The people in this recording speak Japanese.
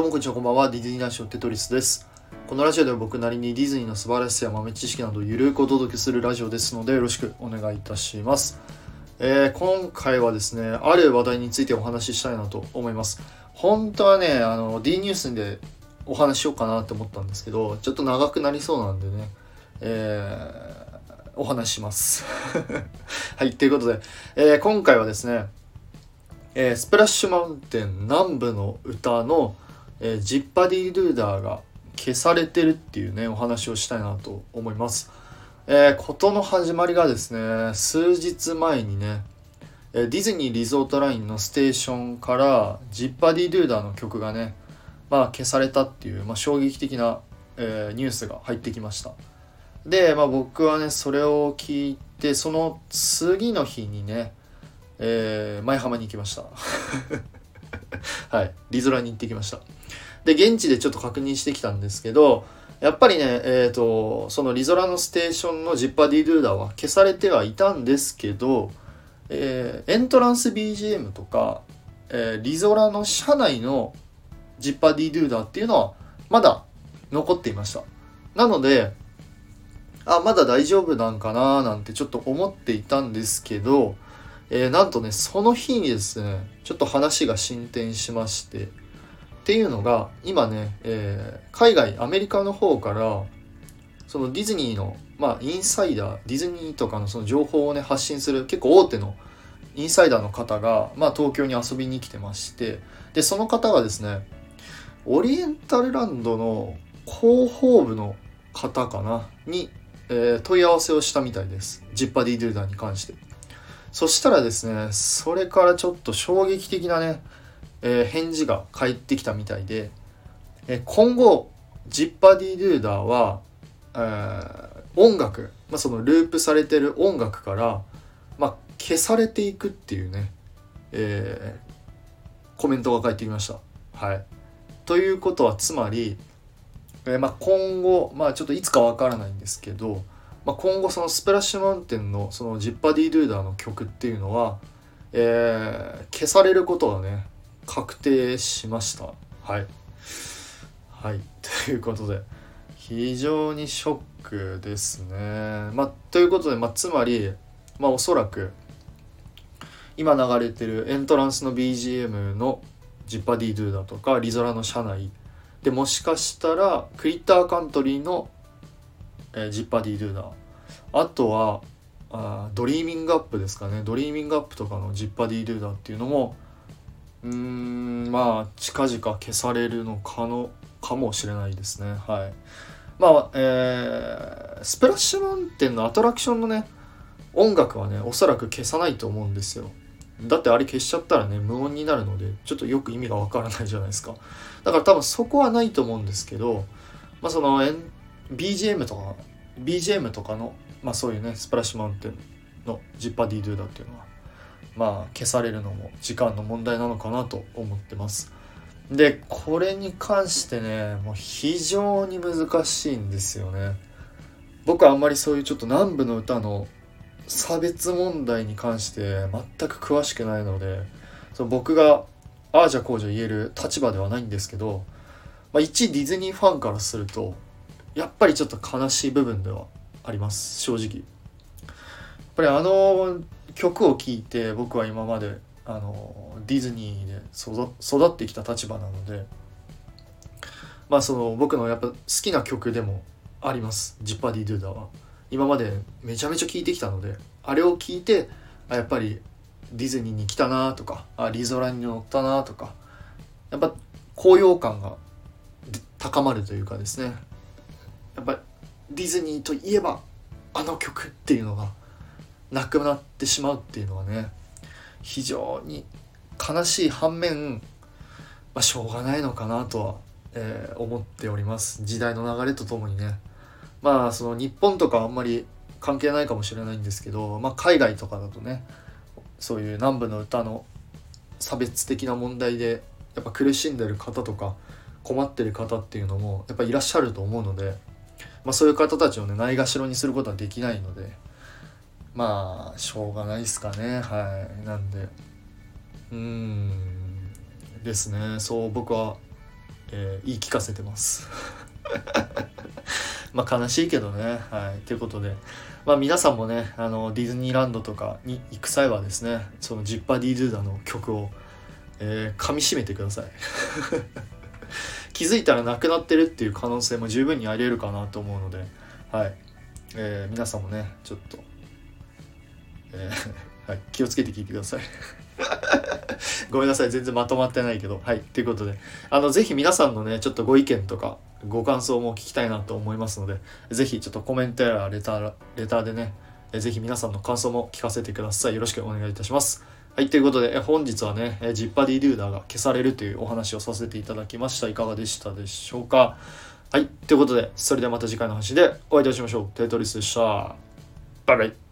どうもこんにちはこんばんは。ディズニー男子テトリスです。このラジオでは僕なりにディズニーの素晴らしさや豆知識などゆるくお届けするラジオですのでよろしくお願いいたします、えー今回はですねある話題についてお話ししたいなと思います。本当はねあの D ニュースでお話ししようかなって思ったんですけどちょっと長くなりそうなんでねえーお話しします。はいということで、えー今回はですねえースプラッシュマウンテン南部の歌の、えージッパディルーダーが消されてるっていうねお話をしたいなと思います。えー事の始まりがですね数日前にねえディズニーリゾートラインのステーションからジッパディルーダーの曲がね、まあ、消されたっていう、まあ、衝撃的な、えニュースが入ってきました。で、まあ、僕はねそれを聞いてその次の日にねえー舞浜に行きました。はい、リゾラに行ってきました。で、現地でちょっと確認してきたんですけど、やっぱりね、えっ、と、そのリゾラのステーションのジッパーディドゥーダーは消されてはいたんですけど、えーエントランス BGM とか、えーリゾラの車内のジッパーディドゥーダーっていうのはまだ残っていました。なので、あ、まだ大丈夫なんかななんてちょっと思っていたんですけど、えーなんとねその日にですねちょっと話が進展しましてっていうのが今ね、えー海外アメリカの方からそのディズニーの、まあ、インサイダーディズニーとかのその情報をね発信する結構大手のインサイダーの方が、まあ、東京に遊びに来てましてでその方がですねオリエンタルランドの広報部の方かなに、えー問い合わせをしたみたいです。ジッパディ・ドゥーダーに関して。そしたらですね、それからちょっと衝撃的なね、えー返事が返ってきたみたいで、えー今後、ジッパディ・ドゥーダーは、えー音楽、まあ、そのループされてる音楽から、まあ、消されていくっていうね、えーコメントが返ってきました。はい。ということは、つまり、えーまあ、今後、まあ、ちょっといつかわからないんですけど、まあ、今後そのスプラッシュマウンテンのそのジッパディ・ドゥーダーの曲っていうのは、えー消されることがね確定しました。はい。はい。ということで非常にショックですね。まあということで、まあ、つまりまあおそらく今流れてるエントランスの BGM のジッパディ・ドゥーダーとかリゾラの車内でもしかしたらクリッターカントリーのえージッパディ・ドゥーダーあとはあードリーミングアップですかね。ドリーミングアップとかのジッパディ・ドゥーダーっていうのもうんまあ近々消されるのかのかもしれないですね。はい。まあえースプラッシュマウンテンのアトラクションのね音楽はねおそらく消さないと思うんですよ。だってあれ消しちゃったらね無音になるのでちょっとよく意味がわからないじゃないですか。だから多分そこはないと思うんですけどまあその BGM とか BGM とかのまあそういうねスプラッシュマウンテンのジッパディドゥーダっていうのはまあ消されるのも時間の問題なのかなと思ってます。でこれに関してねもう非常に難しいんですよね。僕はあんまりそういうちょっと南部の歌の差別問題に関して全く詳しくないのでその僕がああじゃこうじゃ言える立場ではないんですけど、まあ、一ディズニーファンからするとやっぱりちょっと悲しい部分ではあります正直。やっぱりあの曲を聴いて僕は今まであのディズニーで育ってきた立場なのでまあその僕のやっぱ好きな曲でもあります。ジッパディ・ドゥーダは。今までめちゃめちゃ聴いてきたのであれを聴いてやっぱりディズニーに来たなとかあリゾラに乗ったなとかやっぱ高揚感が高まるというかですね。やっぱディズニーといえばあの曲っていうのがなくなってしまうっていうのはね非常に悲しい反面、まあ、しょうがないのかなとは、えー思っております。時代の流れとともにね。まあその日本とかあんまり関係ないかもしれないんですけど、まあ、海外とかだとねそういう南部の歌の差別的な問題でやっぱ苦しんでる方とか困ってる方っていうのもやっぱいらっしゃると思うので、まあ、そういう方たちをねないがしろにすることはできないのでまあしょうがないですかね。はい。なんで。うん。ですね。そう僕はえー、言い聞かせてます。まあ悲しいけどね。はい。ということで。まあ皆さんもねあのディズニーランドとかに行く際はですねそのジッパディドゥーダの曲を、えー、噛みしめてください。気づいたらなくなってるっていう可能性も十分にありえるかなと思うので。はい、えー、皆さんもねちょっと、え はい、気をつけて聞いてください。ごめんなさい全然まとまってないけど。はいということで。あのぜひ皆さんのねちょっとご意見とかご感想も聞きたいなと思いますのでぜひちょっとコメントやレターレターでねぜひ皆さんの感想も聞かせてください。よろしくお願いいたします。はい、ということで本日はねジッパディ・ルーダーが消されるというお話をさせていただきました。いかがでしたでしょうか？はいということでそれではまた次回の話でお会いいたしましょう。テトリスでした。バイバイ。